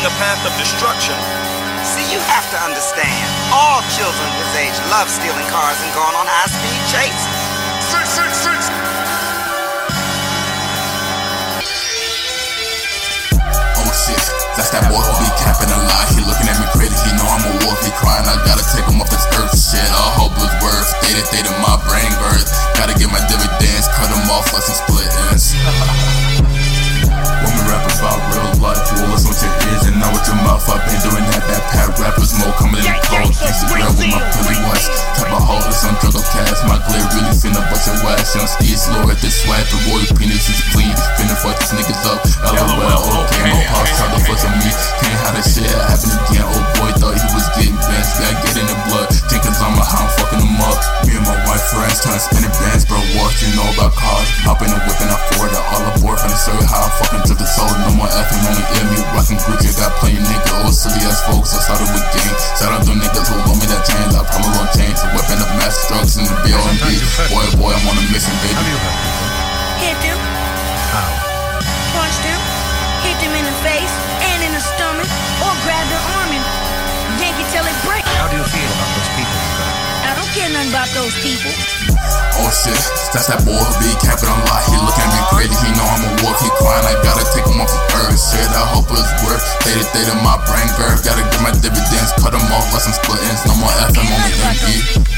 choosing a path of destruction. See, you have to understand. All children this age love stealing cars and going on high-speed chases. Six, six, six. Oh shit, that's that boy who be capping a lie. He looking at me crazy, he know I'm a wolf, he crying. I gotta take him off this earth shit. I hope it's worth. Stated, stated my brain birth. Gotta get my dividends, cut them off like some split coming in the cold. Can't grab with my Philly West. Type of holders, some juggle cash. My glare really finna bust your ass. Young ski slow at this swag, the royal penis is clean. Finna fuck these niggas up. LOL, okay, no heart, try to fuck on me. Can't have that shit happen again. Old boy thought he was getting best. Gotta get in the blood. Think cause I'm a how I'm fucking them up. Me and my wife friends trying to spin it bands, bro. What you know about cars? Hop in the whip and I forward it all aboard. Finna show you how I fucking took the soul. No more effing, only ear me. Rockin' Gucci, got plenty nigga. Old silly ass folks. I started with nothing about those people. Oh shit, that's that boy who be capping a lot. He look at me crazy, he know I'm a wolf. He crying, I gotta take him off the earth. Shit, I hope it's worth. They they my brain girth. Gotta get my dividends, cut them off like some split ends. No more FM on the MP.